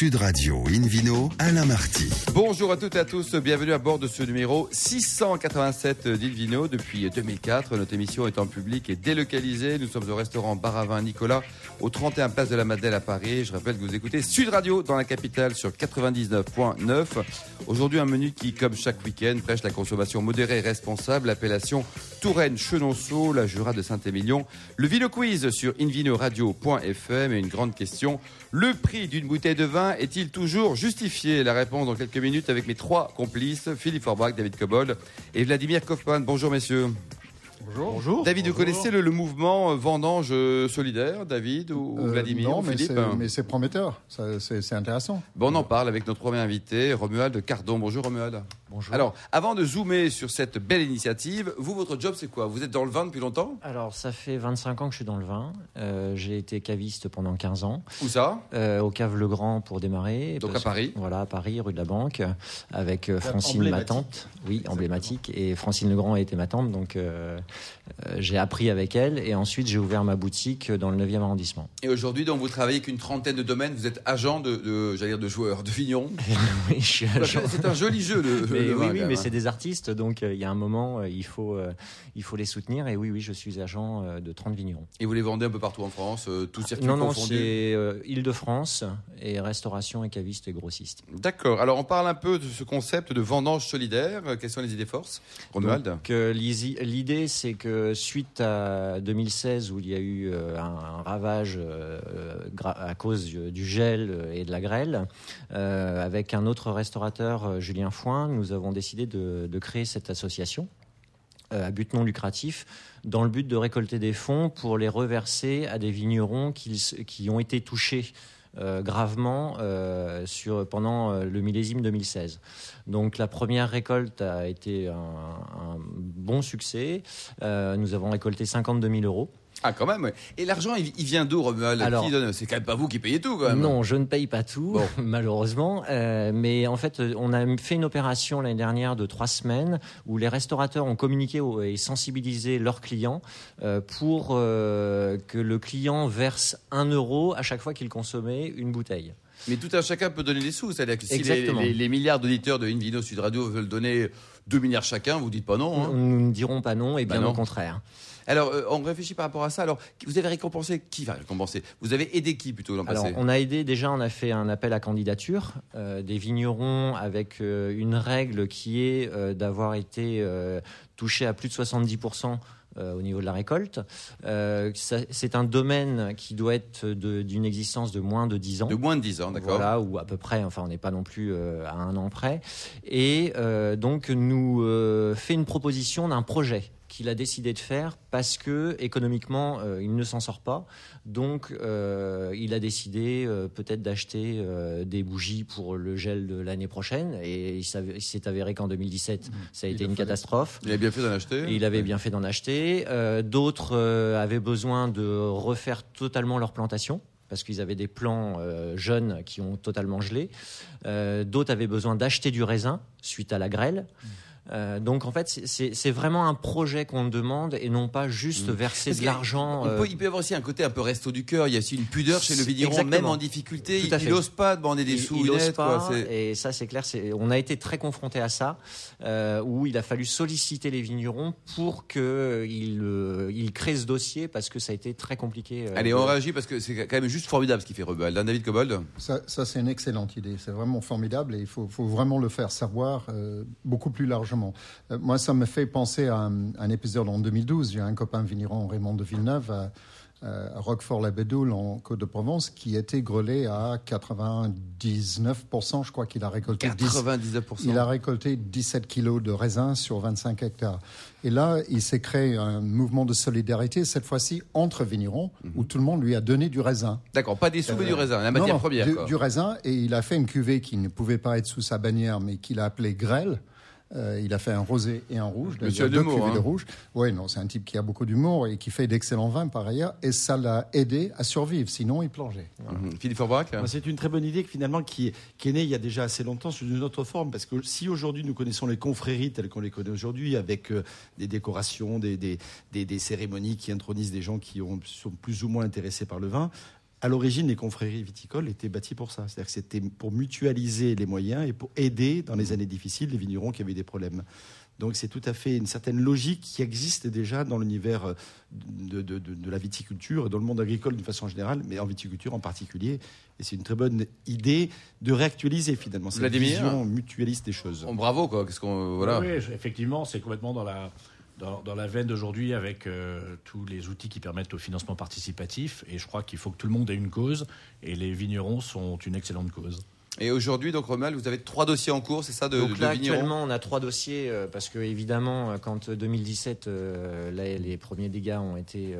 Sud Radio Invino, Alain Marty. Bonjour à toutes et à tous, bienvenue à bord de ce numéro 687 d'Invino. Depuis 2004, notre émission est en public et délocalisée. Nous sommes au restaurant Baravin Nicolas, au 31 Place de la Madeleine à Paris. Je rappelle que vous écoutez Sud Radio dans la capitale sur 99.9. Aujourd'hui, un menu qui, comme chaque week-end, prêche la consommation modérée et responsable. L'appellation Touraine Chenonceau, la Jura de Saint-Émilion. Le Vino Quiz sur invinoradio.fm et une grande question. Le prix d'une bouteille de vin est-il toujours justifié La réponse dans quelques minutes avec mes trois complices, Philippe Forbach, David Cobold et Vladimir Kaufmann. Bonjour messieurs. Bonjour. David, vous connaissez le, le mouvement euh, Vendange euh, solidaire, David ou Euh, Vladimir non, ou mais Philippe c'est- mais c'est prometteur. Ça, C'est c'est intéressant. Bon, on en parle avec notre premier invité, Romuald Cardon. Bonjour Romuald. Bonjour. Alors, avant de zoomer sur cette belle initiative, vous, votre job, c'est quoi? Vous êtes dans le vin depuis longtemps? Alors, ça fait 25 ans que je suis dans le vin. Euh, j'ai été caviste pendant 15 ans, Où ça? Euh, au Cave Le Grand pour démarrer. Donc Parce- à Paris? Voilà, à Paris, rue de la Banque, avec euh, Francine, ma tante. Oui, emblématique. Et Francine Legrand était ma tante, donc euh, j'ai appris avec elle. Et ensuite, j'ai ouvert ma boutique dans le 9e arrondissement. Et aujourd'hui, donc, vous travaillez avec une trentaine de domaines. Vous êtes agent de, de j'allais dire, de joueurs, de vignerons. oui, je suis agent. C'est un joli jeu, le, Mais le oui, oui, mais hein. c'est des artistes, donc euh, il y a un moment, euh, il faut, euh, il faut les soutenir. Et oui, oui, je suis agent euh, de 30 vignerons. Et vous les vendez un peu partout en France, euh, tout circuit Non, non, c'est euh, Île-de-France et restauration et caviste et grossiste. D'accord. Alors, on parle un peu de ce concept de vendange solidaire. Euh, Quelles sont les idées forces euh, l'isi- l'idée, c'est que suite à 2016, où il y a eu euh, un, ravage euh, à cause du, du gel et de la grêle, euh, avec un autre restaurateur, euh, Julien Foin, nous avons décidé de, créer cette association euh, à but non lucratif, dans le but de récolter des fonds pour les reverser à des vignerons qui, ont été touchés euh, gravement euh, sur, pendant euh, le millésime 2016. Donc la première récolte a été un, un bon succès. Euh, nous avons récolté 52 000 euros. Ah, quand même. Et l'argent, il, il vient d'où, Romuald? Alors- C'est quand même pas vous qui payez tout, quand même. Non, je ne paye pas tout, Bon. malheureusement. Euh, mais en fait, euh, on a fait une opération l'année dernière de trois semaines où les restaurateurs ont communiqué et sensibilisé leurs clients euh, pour euh, que le client verse un euro à chaque fois qu'il consommait une bouteille. Mais tout un chacun peut donner des sous. C'est-à-dire que si les, Exactement. les- les milliards d'auditeurs de Invino Sud Radio veulent donner 2 milliards chacun, vous dites pas non. hein. Nous ne dirons pas non, et Bah bien non. au contraire. Alors, euh, on réfléchit par rapport à ça. Alors, vous avez récompensé qui va récompenser? Vous avez aidé qui plutôt l'an passé? on a aidé déjà, on a fait un appel à candidature euh, des vignerons avec euh, une règle qui est d'avoir été touché à plus de 70% euh, au niveau de la récolte. Euh, c'est un domaine qui doit être d'une existence de moins de 10 ans. De moins de 10 ans, d'accord. Voilà, ou à peu près, enfin on n'est pas non plus euh, à un an près. Et euh, donc nous fait une proposition d'un projet qu'il a décidé de faire parce que économiquement euh, il ne s'en sort pas. Donc euh, il a décidé euh, peut-être d'acheter euh, des bougies pour le gel de l'année prochaine. Et il s'est avéré qu'en 2017 ça a Il été a une fallu. catastrophe. Il a bien fait d'en acheter. Et il avait bien fait d'en acheter. Euh, D'autres euh, avaient besoin de refaire totalement leur plantation parce qu'ils avaient des plants euh, jeunes qui ont totalement gelé. Euh, D'autres avaient besoin d'acheter du raisin suite à la grêle. Euh, donc en fait, c'est- vraiment un projet qu'on demande et non pas juste Mm. verser Parce de l'argent. euh, il peut y avoir aussi un côté un peu resto du cœur. Il y a aussi une pudeur chez le vigneron, Exactement. même en difficulté. Tout Il n'ose pas demander des il- sous il ose honnêtes, pas, quoi. Et ça c'est clair. On a été très confronté à ça, euh, où il a fallu solliciter les vignerons pour qu'ils euh, ils créent ce dossier parce que ça a été très compliqué. euh, Allez, on réagit parce que c'est quand même juste formidable ce qu'il fait Rebel. Hein, David Cobold Ça, ça, c'est une excellente idée. C'est vraiment formidable et il faut, faut vraiment le faire savoir euh, beaucoup plus largement. Euh, moi, ça me fait penser à un, un épisode en 2012. J'ai un copain vigneron, Raymond de Villeneuve, à, à Roquefort-la-Bédoule, en Côte-de-Provence, qui était grelé à 99%. Je crois qu'il a récolté 10, 99%. Il a récolté 17 kilos de raisin sur 25 hectares. Et là, il s'est créé un mouvement de solidarité, cette fois-ci entre vignerons, où tout le monde lui a donné du raisin. D'accord, pas des sous, mais du raisin, la matière non, première. du, quoi. du raisin, et il a fait une cuvée qui ne pouvait pas être sous sa bannière, mais qu'il a appelée grêle. Euh, il a fait un rosé et un rouge. Monsieur de deux cuvées hein. de rouge. Oui, non, c'est un type qui a beaucoup d'humour et qui fait d'excellents vins par ailleurs. Et ça l'a aidé à survivre. Sinon, il plongeait. Mhm. Philippe Forbrac Moi, C'est une très bonne idée que, finalement qui est, qui est née il y a déjà assez longtemps sous une autre forme. Parce que si aujourd'hui nous connaissons les confréries telles qu'on les connaît aujourd'hui, avec euh, des décorations, des, des, des- des cérémonies qui intronisent des gens qui ont- sont plus ou moins intéressés par le vin, à l'origine, les confréries viticoles étaient bâties pour ça. C'est-à-dire que c'était pour mutualiser les moyens et pour aider dans les années difficiles les vignerons qui avaient des problèmes. Donc c'est tout à fait une certaine logique qui existe déjà dans l'univers euh, de, de, de, la viticulture et dans le monde agricole d'une façon générale, mais en viticulture en particulier. Et c'est une très bonne idée de réactualiser finalement cette vision mutualiste des choses. Oh, bravo quoi. Qu'est-ce qu'on voilà. Oui, effectivement, c'est complètement dans la dans, la veine d'aujourd'hui avec euh, tous les outils qui permettent au financement participatif. Et je crois qu'il faut que tout le monde ait une cause. Et les vignerons sont une excellente cause. Et aujourd'hui, donc Romal, vous avez trois dossiers en cours, c'est ça de, donc là, actuellement, on a trois dossiers euh, parce que évidemment, euh, quand 2017, euh, les premiers dégâts ont été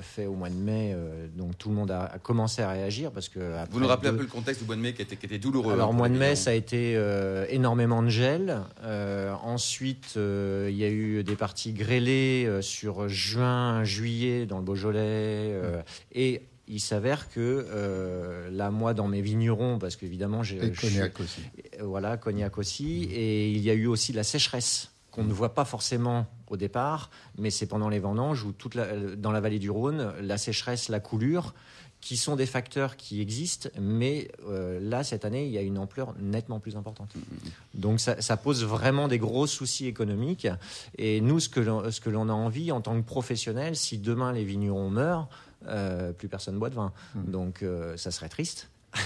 faits au mois de mai, donc tout le monde a, commencé à réagir parce que. Vous nous rappelez un peu le contexte du mois de mai qui était, qui était douloureux. Alors, au mois de mai, ça a été énormément de gel. ensuite, il y a eu des parties grêlées sur juin, juillet dans le Beaujolais et il s'avère que euh, là, moi, dans mes vignerons, parce qu'évidemment, j'ai. Et Cognac aussi. Voilà, Cognac aussi. Et il y a eu aussi la sécheresse qu'on ne voit pas forcément au départ, mais c'est pendant les vendanges où toute dans la vallée du Rhône, la sécheresse, la coulure, qui sont des facteurs qui existent, mais euh, là, cette année, il y a une ampleur nettement plus importante. Donc ça, ça pose vraiment des gros soucis économiques. Et nous, ce que l'on a envie en tant que professionnels, si demain les vignerons meurent, euh, plus personne boit de vin. Hmm. Donc euh, ça serait triste.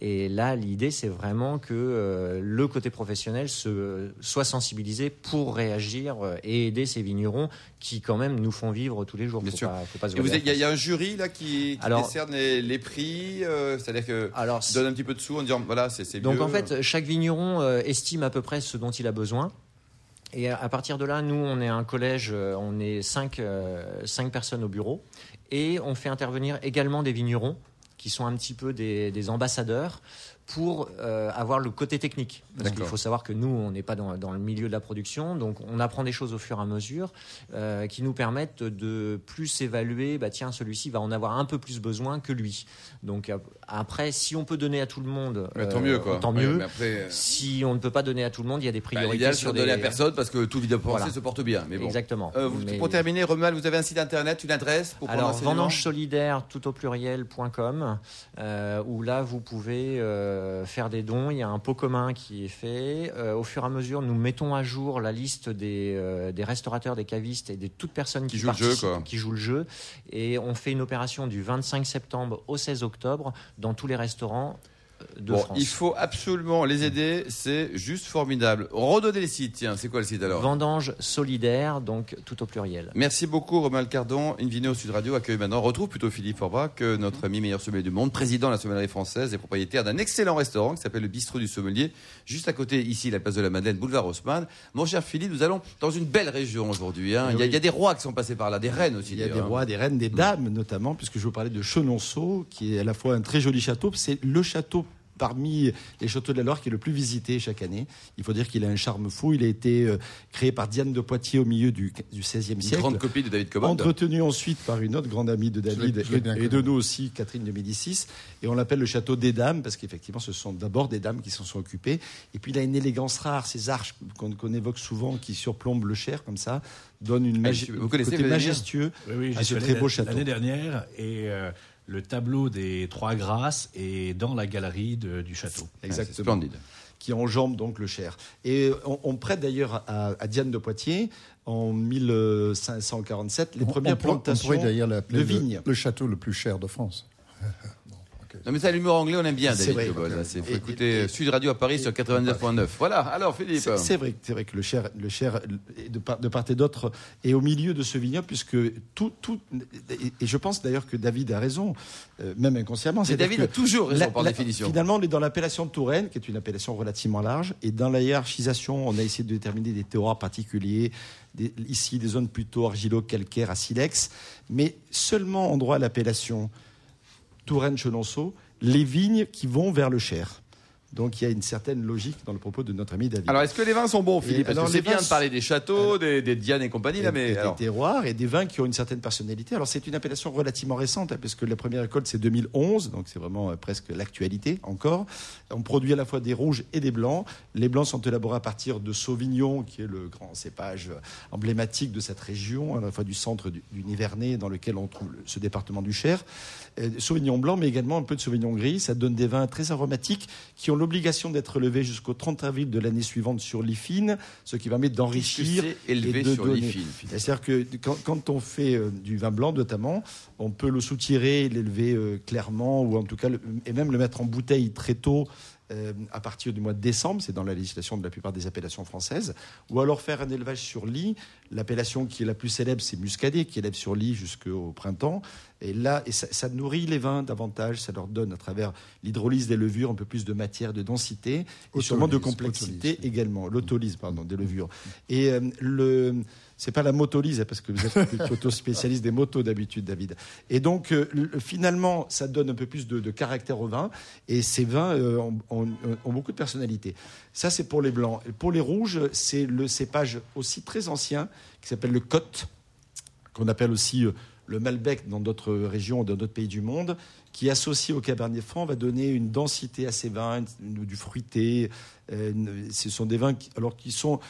Et là, l'idée, c'est vraiment que euh, le côté professionnel se, soit sensibilisé pour réagir et aider ces vignerons qui, quand même, nous font vivre tous les jours. Bien sûr. Il y, a un jury là qui, décerne les, prix, c'est-à-dire que alors, donne un petit peu de sous en disant voilà, c'est Donc en fait, chaque vigneron estime à peu près ce dont il a besoin. Et à partir de là, nous, on est un collège, on est cinq, cinq personnes au bureau. Et on fait intervenir également des vignerons qui sont un petit peu des, ambassadeurs pour euh, avoir le côté technique. Parce qu'il faut savoir que nous, on n'est pas dans, le milieu de la production, donc on apprend des choses au fur et à mesure euh, qui nous permettent de plus évaluer, bah tiens, celui-ci va en avoir un peu plus besoin que lui. Donc après, si on peut donner à tout le monde, tant mieux. Quoi. Tant mieux. Euh, si on ne peut pas donner à tout le monde, il y a des bah, priorités. Bah, sur des... donner à personne parce que tout vidéo pensée se porte bien. Mais bon. Exactement. Pour terminer, Romuald, vous avez un site internet, une adresse pour Alors, vendange solidaire tout au pluriel.com où là, vous pouvez euh, faire des dons. Il y a un pot commun qui est fait. Euh, au fur et à mesure, nous mettons à jour la liste des, euh, des restaurateurs, des cavistes et de toutes personnes qui, jouent jeu, qui jouent le jeu. Et on fait une opération du 25 septembre au 16 octobre dans tous les restaurants bon, Il faut absolument les aider, c'est juste formidable. Redonnez les sites, tiens, c'est quoi le site alors? Vendange solidaire, donc tout au pluriel. Merci beaucoup Romain Cardon. Invino Sud Radio accueille maintenant, retrouve plutôt Philippe Forbach, notre ami meilleur sommelier du monde, président de la sommellerie française et propriétaire d'un excellent restaurant qui s'appelle le Bistrot du Sommelier, juste à côté ici, la place de la Madeleine, boulevard Haussmann. Mon cher Philippe, nous allons dans une belle région aujourd'hui. Hein. Eh il, y a des rois qui sont passés par là, des reines aussi. Il y a des rois, des reines, des dames notamment, puisque je vous parlais de Chenonceau, qui est à la fois un très joli château. C'est le château parmi les châteaux de la Loire qui est le plus visité chaque année. Il faut dire qu'il a un charme fou. Il a été euh, créé par Diane de Poitiers au milieu du, XVIe siècle. Une grande copie de David Cobbett. Entretenu ensuite par une autre grande amie de David et, de nous aussi, Catherine de Médicis. Et on l'appelle le château des dames parce qu'effectivement, ce sont d'abord des dames qui s'en sont occupées. Et puis il a une élégance rare. Ces arches qu'on évoque souvent qui surplombent le Cher comme ça donnent une ah, Vous connaissez côté majestueux oui, à ce très beau château. L'année dernière et euh, le tableau des Trois Grâces est dans la galerie du château. Exactement. splendide. Qui enjambe donc le Cher. Et on, prête d'ailleurs à, Diane de Poitiers en 1547 les premières plantations de vignes. le château le plus cher de France. Non, mais ça, l'humour anglais, on aime bien, David Cobol. Il faut écouter Sud Radio à Paris sur 99.9. Voilà, alors Philippe. C'est vrai, vrai que le Cher, le Cher de, part, de part et d'autre, est au milieu de ce vignoble, puisque tout. tout et, je pense d'ailleurs que David a raison, euh, même inconsciemment. C'est David a toujours raison par définition. Finalement, on est dans l'appellation de Touraine, qui est une appellation relativement large, et dans la hiérarchisation, on a essayé de déterminer des terroirs particuliers. ici, des zones plutôt argilo-calcaires à silex, mais seulement en droit à l'appellation Touraine-Chenonceau, les vignes qui vont vers le Cher. Donc il y a une certaine logique dans le propos de notre ami David. Alors, est-ce que les vins sont bons, Philippe? Parce alors, que c'est bien de parler des châteaux, des, des Diane et compagnie, et, là, mais et alors, des terroirs et des vins qui ont une certaine personnalité. Alors c'est une appellation relativement récente, hein, puisque la première récolte c'est 2011, donc c'est vraiment euh, presque l'actualité encore. On produit à la fois des rouges et des blancs. Les blancs sont élaborés à partir de Sauvignon, qui est le grand cépage euh, emblématique de cette région, à la fois du centre du, du Nivernais, dans lequel on trouve le- ce département du Cher. Euh, Sauvignon blanc, mais également un peu de Sauvignon gris. Ça donne des vins très aromatiques qui ont l'obligation d'être levés jusqu'au 30 avril de l'année suivante sur lit fine, ce qui permet d'enrichir et de sur donner- c'est-à-dire que quand, quand on fait euh, du vin blanc notamment, on peut le soutirer, l'élever euh, clairement, ou en tout cas, et même le mettre en bouteille très tôt. euh, à partir du mois de décembre, c'est dans la législation de la plupart des appellations françaises, ou alors faire un élevage sur lit. L'appellation qui est la plus célèbre, c'est muscadet, qui élève sur lit jusqu'au printemps. Et là, et ça, ça nourrit les vins davantage, ça leur donne à travers l'hydrolyse des levures un peu plus de matière, de densité, et sûrement de complexité autolyse. également. L'autolyse, pardon, des levures. Et euh, le, c'est pas la motolyse, hein, parce que vous êtes plutôt spécialiste des motos d'habitude, David. Et donc, euh, le- finalement, ça donne un peu plus de, de caractère au vin, et ces vins euh, ont, ont- ont beaucoup de personnalité. Ça, c'est pour les blancs. Et pour les rouges, c'est le cépage aussi très ancien, qui s'appelle le Côte, qu'on appelle aussi euh, le Malbec dans d'autres régions, dans d'autres pays du monde, qui associé au Cabernet Franc va donner une densité à ces vins, une- du fruité. Euh, une- ce sont des vins qui, alors qui sont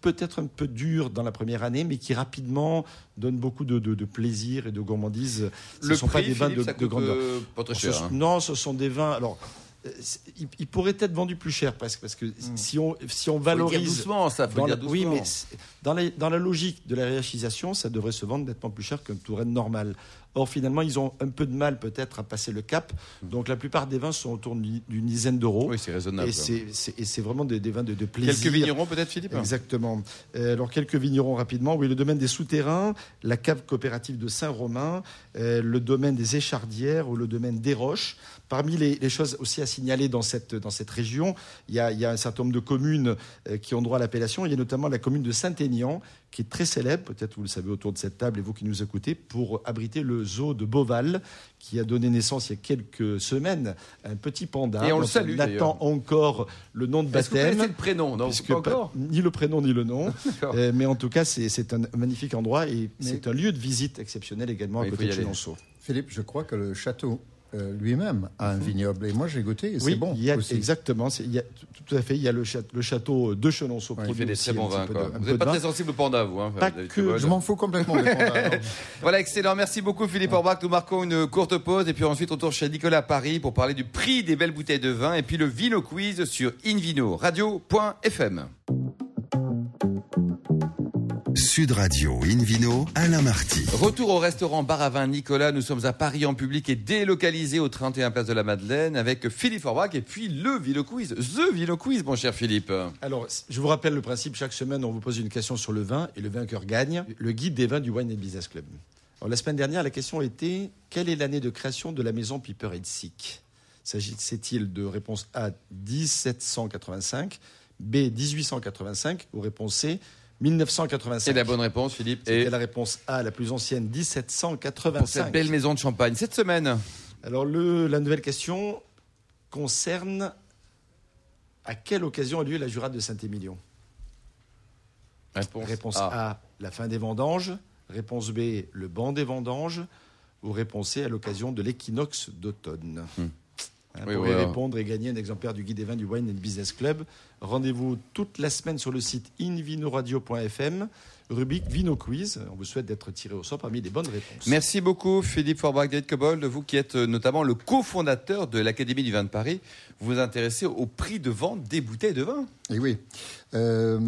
peut-être un peu durs dans la première année, mais qui rapidement donnent beaucoup de, de- de plaisir et de gourmandise. Ce ne sont prix, pas des vins de, de grandeur. euh, pas très cher. Ce- hein. Non, ce sont des vins. Alors, euh, ils, ils pourraient être vendus plus cher presque, parce que si on si on Faut le dire valorise doucement, ça, faut dans le la, dire oui, doucement. mais dans la, dans la logique de la hiérarchisation, ça devrait se vendre nettement plus cher qu'un Touraine normal. Or, finalement, ils ont un peu de mal peut-être à passer le cap. Donc, la plupart des vins sont autour d'une dizaine d'euros. Oui, c'est raisonnable. et c'est- c'est et c'est vraiment des, des vins de, de plaisir. Quelques vignerons, peut-être, Philippe Exactement. Euh, alors, quelques vignerons rapidement. Oui, le domaine des souterrains, la cave coopérative de Saint-Romain, euh, le domaine des échardières ou le domaine des roches. Parmi les, les choses aussi à signaler dans cette, dans cette région, il y, a, il y a un certain nombre de communes euh, qui ont droit à l'appellation. Il y a notamment la commune de Saint-Aignan, qui est très célèbre, peut-être vous le savez autour de cette table et vous qui nous écoutez, pour abriter le zoo de Beauval, qui a donné naissance il y a quelques semaines à un petit panda. Et on le salue, attend encore le nom de Est-ce que vous baptême. le prénom Non, Puisque pas pas- encore? ni le prénom ni le nom. D'accord. Euh, mais en tout cas, c'est c'est un magnifique endroit et Mais- c'est un lieu de visite exceptionnel également Oui, à côté de. Chenonceau. Philippe, je crois que le château euh, lui-même a un vignoble. Et moi, j'ai goûté et c'est Oui, bon il y a, aussi. exactement. c'est- y a, tout, à fait. Il y a le château, le château de Chenonceau. Ouais, Il fait des très bons vins. quoi. de- Vous n'êtes pas vin. très sensible au panda, vous. Hein, Pas que. Je m'en fous complètement des pandas. alors. Voilà, excellent. Merci beaucoup, Philippe Orbach. Nous marquons une courte pause et puis ensuite on tourne chez Nicolas à Paris pour parler du prix des belles bouteilles de vin et puis le Vino Quiz sur invino-radio.fm. Sud Radio Invino, Alain Marty. Retour au restaurant Bar à Vin Nicolas. Nous sommes à Paris en public et délocalisé au 31 Place de la Madeleine avec Philippe Orbach et puis le Vino Quiz. The Vino Quiz, mon cher Philippe. Alors, je vous rappelle le principe. Chaque semaine, on vous pose une question sur le vin et le vainqueur gagne. Le guide des vins du Wine and Business Club. Alors, la semaine dernière, la question était quelle est l'année de création de la maison Piper et Sick S'agissait-il de réponse A 1785, B 1885 ou réponse C 1985 C'est la bonne réponse, Philippe. Et C'était la réponse A, la plus ancienne, pour cette 1785. belle maison de champagne, cette semaine, Alors, le- la nouvelle question concerne à quelle occasion a lieu la jurade de Saint-Émilion? Réponse, Réponse A. A, la fin des vendanges. Réponse B, le banc des vendanges. Ou réponse C, à l'occasion de l'équinoxe d'automne. Hmm. Hein, Oui, pour y alors. répondre et gagner un exemplaire du guide des vins du Wine and Business Club, rendez-vous toute la semaine sur le site invinoradio.fm, rubrique Vino Quiz. On vous souhaite d'être tiré au sort parmi les bonnes réponses. Merci beaucoup Philippe Forbach, David Cobold, vous qui êtes euh, notamment le cofondateur de l'Académie du vin de Paris. Vous vous intéressez au prix de vente des bouteilles de vin? Et oui. Euh,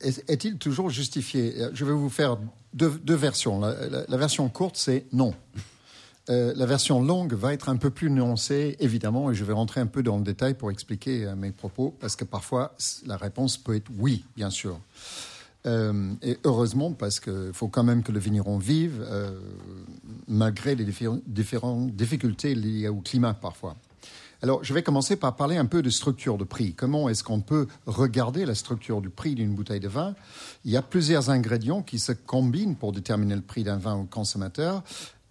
est- Est-il toujours justifié? Je vais vous faire deux, deux versions. La, la- la version courte, c'est non. Euh, la version longue va être un peu plus nuancée, évidemment, et je vais rentrer un peu dans le détail pour expliquer euh, mes propos, parce que parfois, la réponse peut être oui, bien sûr. Euh, et heureusement, parce qu'il faut quand même que le vigneron vive, malgré les diffé- différentes difficultés liées au climat parfois. Alors, je vais commencer par parler un peu de structure de prix. Comment est-ce qu'on peut regarder la structure du prix d'une bouteille de vin? Il y a plusieurs ingrédients qui se combinent pour déterminer le prix d'un vin au consommateur,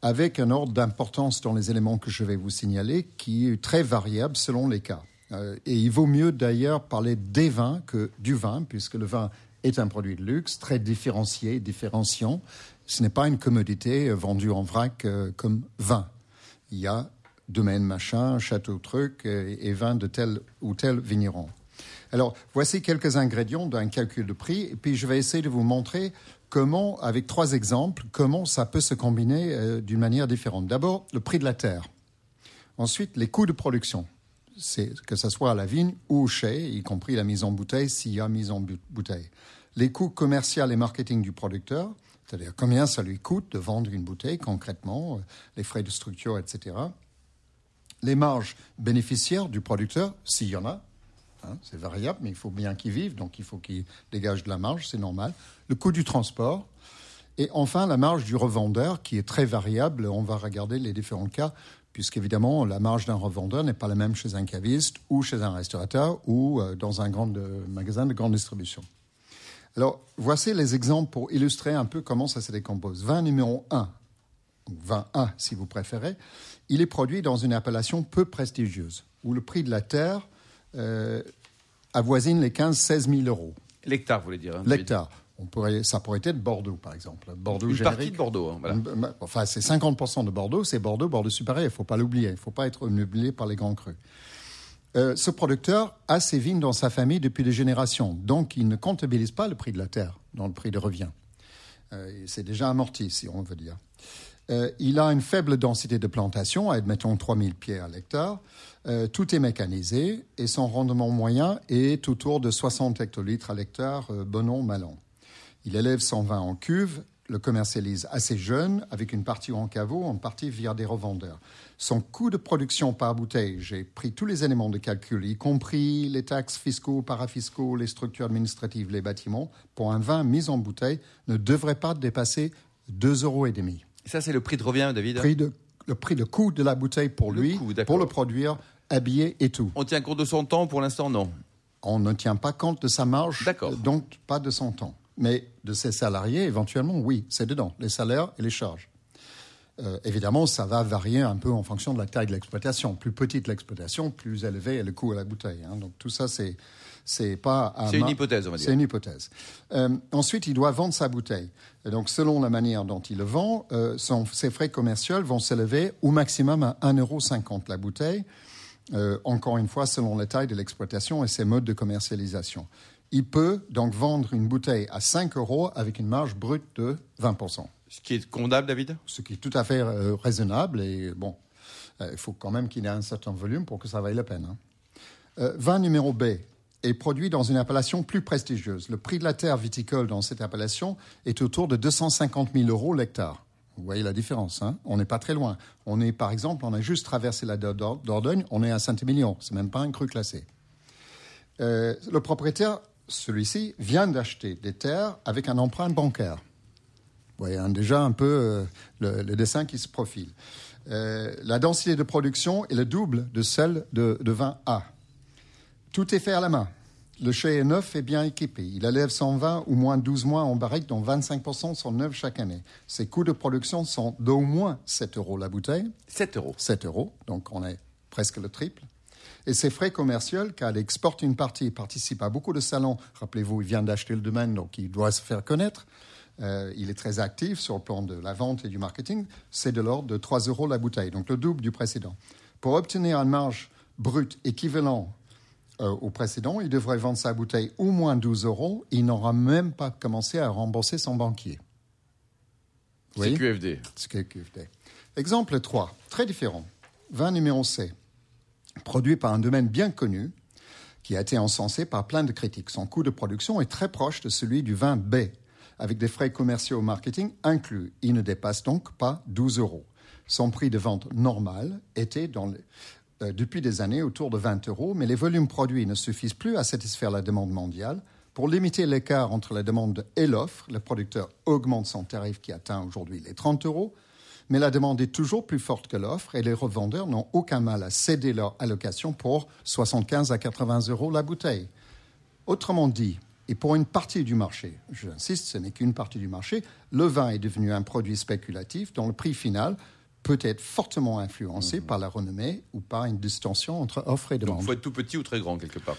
avec un ordre d'importance dans les éléments que je vais vous signaler qui est très variable selon les cas. Euh, et il vaut mieux d'ailleurs parler des vins que du vin, puisque le vin est un produit de luxe, très différencié, différenciant. Ce n'est pas une commodité euh, vendue en vrac euh, comme vin. Il y a domaine machin, château truc et, vin de tel ou tel vigneron. Alors, voici quelques ingrédients d'un calcul de prix, et puis je vais essayer de vous montrer comment, avec trois exemples, comment ça peut se combiner d'une manière différente. D'abord, le prix de la terre. Ensuite, les coûts de production que ce soit à la vigne ou au y compris la mise en bouteille s'il y a mise en bouteille. Les coûts commerciaux et marketing du producteur, c'est-à-dire combien ça lui coûte de vendre une bouteille concrètement, euh, les frais de structure, etc. Les marges bénéficiaires du producteur, s'il y en a, hein, c'est variable, mais il faut bien qu'il vive, donc il faut qu'il dégage de la marge, c'est normal. Le coût du transport, et enfin la marge du revendeur, qui est très variable. On va regarder les différents cas puisqu'évidemment, la marge d'un revendeur n'est pas la même chez un caviste ou chez un restaurateur ou euh, dans un grand euh, magasin de grande distribution. Alors, voici les exemples pour illustrer un peu comment ça se décompose. Vin numéro 1, ou vin A si vous préférez, il est produit dans une appellation peu prestigieuse, où le prix de la terre euh, avoisine les 15-16 000 euros. L'hectare, vous voulez dire hein, L'hectare pourrait, ça pourrait être Bordeaux, par exemple. Bordeaux Une partie de Bordeaux. Hein, enfin, c'est 50% de Bordeaux, c'est Bordeaux, Bordeaux supérieur, il ne faut pas l'oublier, il ne faut pas être oublié par les grands crus. Euh, ce producteur a ses vignes dans sa famille depuis des générations, donc il ne comptabilise pas le prix de la terre dans le prix de revient. Euh, c'est déjà amorti, si on veut dire. Euh, il a une faible densité de plantation, admettons 3000 pieds à l'hectare. tout est mécanisé et son rendement moyen est autour de 60 hectolitres à l'hectare, bon an, mal an. Il élève son vin en cuve, le commercialise assez jeune, avec une partie en caveau, une partie via des revendeurs. Son coût de production par bouteille, j'ai pris tous les éléments de calcul, y compris les taxes fiscaux, parafiscaux, les structures administratives, les bâtiments, pour un vin mis en bouteille, ne devrait pas dépasser 2,5 euros. Ça, c'est le prix de revient, David? Le prix de coût de la bouteille pour lui, pour le produire, habillé et tout. On tient compte de son temps? Pour l'instant, non On ne tient pas compte de sa marge, donc pas de son temps. Mais de ses salariés, éventuellement, oui, c'est dedans, les salaires et les charges. Euh, évidemment, ça va varier un peu en fonction de la taille de l'exploitation. Plus petite l'exploitation, plus élevé est le coût à la bouteille. Hein. Donc tout ça, c'est c'est pas. C'est une hypothèse, on va dire. C'est une hypothèse. Euh, ensuite, il doit vendre sa bouteille. Et donc, selon la manière dont il le vend, euh, ses frais commerciaux vont s'élever au maximum à 1,50 euro la bouteille. encore une fois, selon la taille de l'exploitation et ses modes de commercialisation. Il peut donc vendre une bouteille à 5 euros avec une marge brute de 20%. Ce qui est condamnable, David? Ce qui est tout à fait euh, raisonnable. Et bon, euh, il faut quand même qu'il ait un certain volume pour que ça vaille la peine. Hein. Euh, vin numéro B est produit dans une appellation plus prestigieuse. Le prix de la terre viticole dans cette appellation est autour de 250 000 euros l'hectare. Vous voyez la différence, hein? On n'est pas très loin. On est, par exemple, on a juste traversé la Dordogne, on est à Saint-Émilion, c'est même pas un cru classé. le propriétaire celui-ci vient d'acheter des terres avec un emprunt bancaire. Vous voyez hein, déjà un peu euh, le, dessin qui se profile. Euh, la densité de production est le double de celle de, de vin A. Tout est fait à la main. Le chai est neuf et bien équipé. Il élève son vin au moins 12 mois en barrique, dont 25% sont neufs chaque année. Ses coûts de production sont d'au moins 7 euros la bouteille. 7 euros. 7 euros, donc on est presque le triple. Et ses frais commerciaux, car il exporte une partie, il participe à beaucoup de salons. Rappelez-vous, il vient d'acheter le domaine, donc il doit se faire connaître. Euh, il est très actif sur le plan de la vente et du marketing. C'est de l'ordre de 3 euros la bouteille, donc le double du précédent. Pour obtenir une marge brute équivalent euh, au précédent, il devrait vendre sa bouteille au moins 12 euros. Il n'aura même pas commencé à rembourser son banquier. C'est QFD. C'est QFD. Exemple 3, très différent. 20 numéro C produit par un domaine bien connu, qui a été encensé par plein de critiques. Son coût de production est très proche de celui du vin B, avec des frais commerciaux au marketing inclus. Il ne dépasse donc pas 12 euros. Son prix de vente normal était euh, depuis des années autour de 20 euros, mais les volumes produits ne suffisent plus à satisfaire la demande mondiale. Pour limiter l'écart entre la demande et l'offre, le producteur augmente son tarif qui atteint aujourd'hui les 30 euros mais la demande est toujours plus forte que l'offre et les revendeurs n'ont aucun mal à céder leur allocation pour 75 à 80 euros la bouteille. Autrement dit, et pour une partie du marché, j'insiste, ce n'est qu'une partie du marché, le vin est devenu un produit spéculatif dont le prix final peut être fortement influencé par la renommée ou par une distorsion entre offre et Donc, demande. il faut être tout petit ou très grand, quelque part.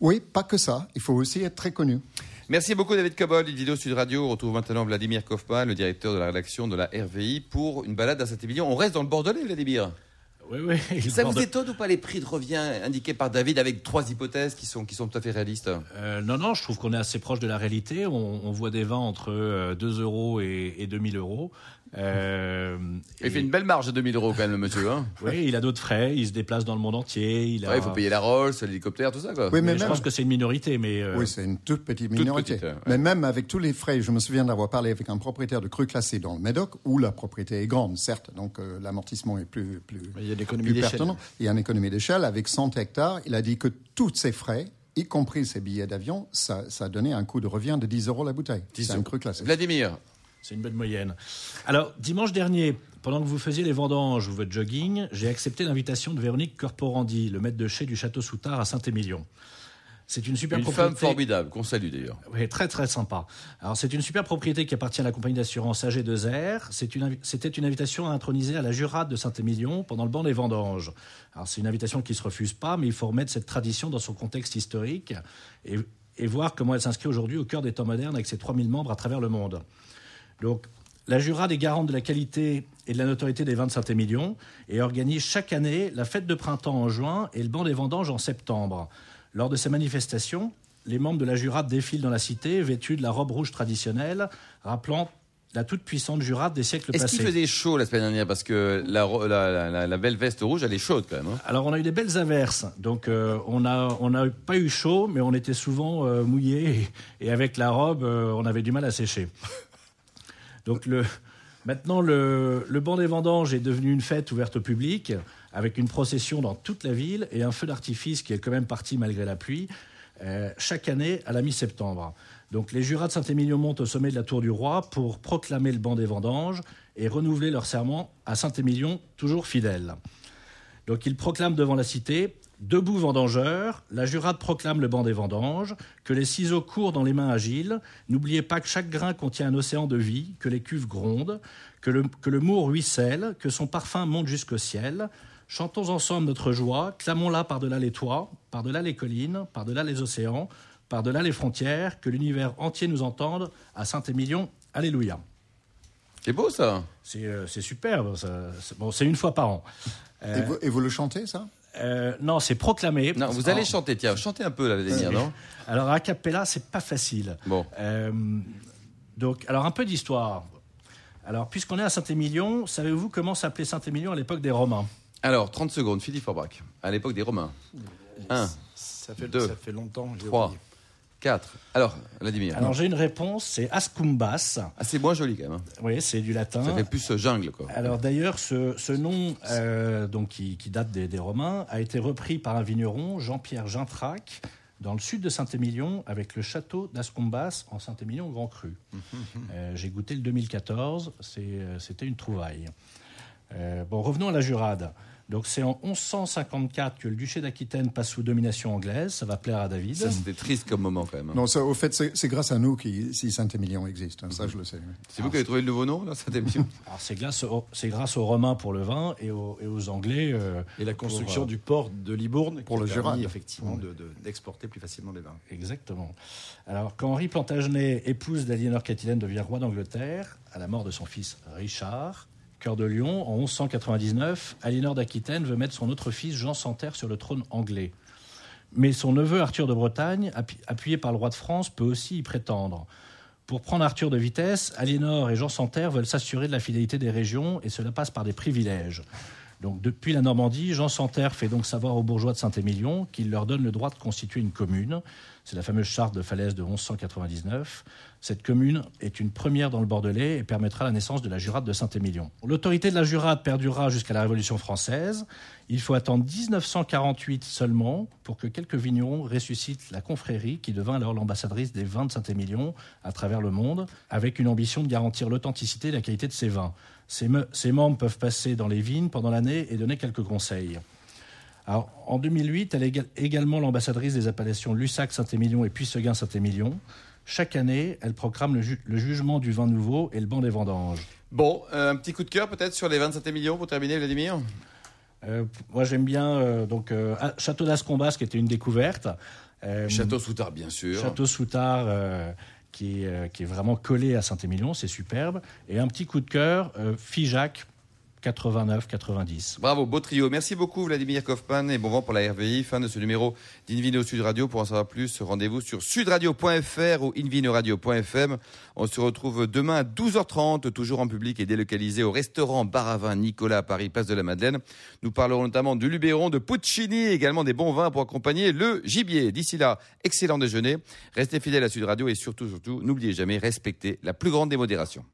Oui, pas que ça. Il faut aussi être très connu. Merci beaucoup, David Cobol. Vidéo Sud Radio. On retrouve maintenant Vladimir Kaufmann, le directeur de la rédaction de la RVI, pour une balade à Saint-Émilion. On reste dans le Bordelais, Vladimir. Oui, oui. Ça vous étonne ou pas les prix de revient indiqués par David avec trois hypothèses qui sont, qui sont tout à fait réalistes? Euh, non, non, je trouve qu'on est assez proche de la réalité. On, on voit des vins entre euh, 2 euros et, et 2000 euros. Euh, Il et- fait une belle marge de 2000 euros quand même, le monsieur. Hein Oui, il a d'autres frais. Il se déplace dans le monde entier. Il a... Ouais, il faut payer la Rolls, l'hélicoptère, tout ça. Quoi. Oui, mais Mais je pense que c'est une minorité, mais euh, Oui, c'est une toute petite minorité. petite, ouais. Mais même avec tous les frais, je me souviens d'avoir parlé avec un propriétaire de cru classé dans le Médoc, où la propriété est grande, certes, donc euh, l'amortissement est plus, plus, Il y a une économie plus d'échelle. pertinent. Il y a une économie d'échelle. Avec 100 hectares, il a dit que tous ces frais, y compris ses billets d'avion, ça, ça donnait un coût de revient de 10 euros la bouteille. 10 C'est un cru classé. Vladimir, c'est une bonne moyenne. Alors, dimanche dernier, pendant que vous faisiez les vendanges ou votre jogging, j'ai accepté l'invitation de Véronique Corporandi, le maître de chez du château Soutard à Saint-Émilion. C'est une super une propriété. femme formidable, qu'on salue d'ailleurs. Oui, très très sympa. Alors c'est une super propriété qui appartient à la compagnie d'assurance AG2R. C'est une invi- C'était une invitation à introniser à la Jurade de Saint-Émilion pendant le banc des vendanges. Alors c'est une invitation qui se refuse pas, mais il faut remettre cette tradition dans son contexte historique et, et voir comment elle s'inscrit aujourd'hui au cœur des temps modernes avec ses 3000 membres à travers le monde. Donc, la Jurade est garante de la qualité et de la notoriété des vins de Saint-Émilion et organise chaque année la fête de printemps en juin et le banc des vendanges en septembre. Lors de ces manifestations, les membres de la Jurade défilent dans la cité vêtus de la robe rouge traditionnelle, rappelant la toute-puissante Jurade des siècles Est-ce passés. qu'il faisait chaud la semaine dernière Parce que la, ro- la, la- la- la belle veste rouge, elle est chaude quand même. hein. Alors on a eu des belles averses, donc euh, on n'a on a pas eu chaud, mais on était souvent euh, mouillés et, et avec la robe, euh, on avait du mal à sécher. Donc maintenant le, le banc des vendanges est devenu une fête ouverte au public, avec une procession dans toute la ville et un feu d'artifice qui est quand même parti malgré la pluie, euh, chaque année à la mi-septembre. Donc les jurats de Saint-Émilion montent au sommet de la Tour du Roi pour proclamer le banc des vendanges et renouveler leur serment à Saint-Émilion, toujours fidèle. Donc il proclame devant la cité Debout vendangeurs, la jurade proclame le banc des vendanges, que les ciseaux courent dans les mains agiles, n'oubliez pas que chaque grain contient un océan de vie, que les cuves grondent, que le, que le mour ruisselle, que son parfum monte jusqu'au ciel. Chantons ensemble notre joie, clamons-la par-delà les toits, par-delà les collines, par-delà les océans, par-delà les frontières, que l'univers entier nous entende, à Saint-Émilion, Alléluia. C'est beau ça C'est euh, c'est superbe, ça- c'est- bon, c'est une fois par an. Et, vous, et vous le chantez, ça? Euh, non, c'est proclamé. Non, vous allez Oh. chanter, tiens, chantez un peu là, Vladimir, non Alors, a cappella, c'est pas facile. Bon. Euh, donc, alors, un peu d'histoire. Alors, puisqu'on est à Saint-Émilion, savez-vous comment s'appelait Saint-Émilion à l'époque des Romains Alors, 30 secondes, Philippe Forbach, à l'époque des Romains. 1, Ça fait, Deux. ça fait longtemps. j'ai 3, oublié. 4. Alors, Vladimir. Alors, j'ai une réponse, c'est Ascumbas. Ah, c'est moins joli quand même. hein. Oui, c'est du latin. Ça fait plus euh, jungle, quoi. Alors d'ailleurs, ce, ce nom, euh, donc qui, qui date des, des Romains, a été repris par un vigneron, Jean-Pierre Gintrac, dans le sud de Saint-Émilion, avec le château d'Ascombas en Saint-Émilion Grand Cru. Euh, J'ai goûté le 2014, c'est, euh, c'était une trouvaille. Euh, bon, revenons à la Jurade. Donc c'est en 1154 que le duché d'Aquitaine passe sous domination anglaise. Ça va plaire à David. Ça, c'était triste comme moment quand même. hein. Non, ça, au fait, c'est c'est grâce à nous que si Saint-Émilion existe. hein, Ça, je le sais. oui. C'est vous qui avez trouvé le nouveau nom, là, Alors c'est grâce, au- c'est grâce aux Romains pour le vin et aux, et aux Anglais. euh, Et la construction Pour, euh, du port de Libourne pour qui le a permis, Jura. effectivement de- de- d'exporter plus facilement les vins. Exactement. Alors, quand Henri Plantagenet, épouse d'Aliénor Catilène, devient roi d'Angleterre, à la mort de son fils Richard, cœur de Lion, en 1199, Aliénor d'Aquitaine veut mettre son autre fils Jean Santerre sur le trône anglais. Mais son neveu Arthur de Bretagne, appu- appuyé par le roi de France, peut aussi y prétendre. Pour prendre Arthur de vitesse, Aliénor et Jean Santerre veulent s'assurer de la fidélité des régions et cela passe par des privilèges. Depuis la Normandie, Jean Santerre fait donc savoir aux bourgeois de Saint-Émilion qu'il leur donne le droit de constituer une commune. C'est la fameuse charte de Falaise de 1199. Cette commune est une première dans le Bordelais et permettra la naissance de la Jurade de Saint-Émilion. L'autorité de la Jurade perdurera jusqu'à la Révolution française. Il faut attendre 1948 seulement pour que quelques vignerons ressuscitent la confrérie qui devint alors l'ambassadrice des vins de Saint-Émilion à travers le monde, avec une ambition de garantir l'authenticité et la qualité de ces vins. Ces, me- ces membres peuvent passer dans les vignes pendant l'année et donner quelques conseils. Alors, en 2008, elle est éga- également l'ambassadrice des appellations Lussac Saint-Émilion et Puisseguin Saint-Émilion. Chaque année, elle proclame le, ju- le jugement du vin nouveau et le banc des vendanges. Bon, euh, un petit coup de cœur peut-être sur les 27 millions pour terminer, Vladimir? Euh, moi, j'aime bien euh, donc ah, Château d'Ascombas, qui était une découverte. Château Soutard, bien sûr. Château Soutard, qui, est, euh, qui est vraiment collé à Saint-Émilion, c'est superbe. Et un petit coup de cœur, euh, Figeac, 89-90. Bravo, beau trio. Merci beaucoup Vladimir Kaufmann et bon vent pour la RVI. Fin de ce numéro d'Invino Sud Radio. Pour en savoir plus, rendez-vous sur sudradio.fr ou invinoradio.fm. On se retrouve demain à 12h30, toujours en public et délocalisé au restaurant Bar à Vin Nicolas à Paris, place de la Madeleine. Nous parlerons notamment du Luberon, de Puccini également des bons vins pour accompagner le gibier. D'ici là, excellent déjeuner. Restez fidèles à Sud Radio et surtout, surtout, n'oubliez jamais, respectez la plus grande des modérations.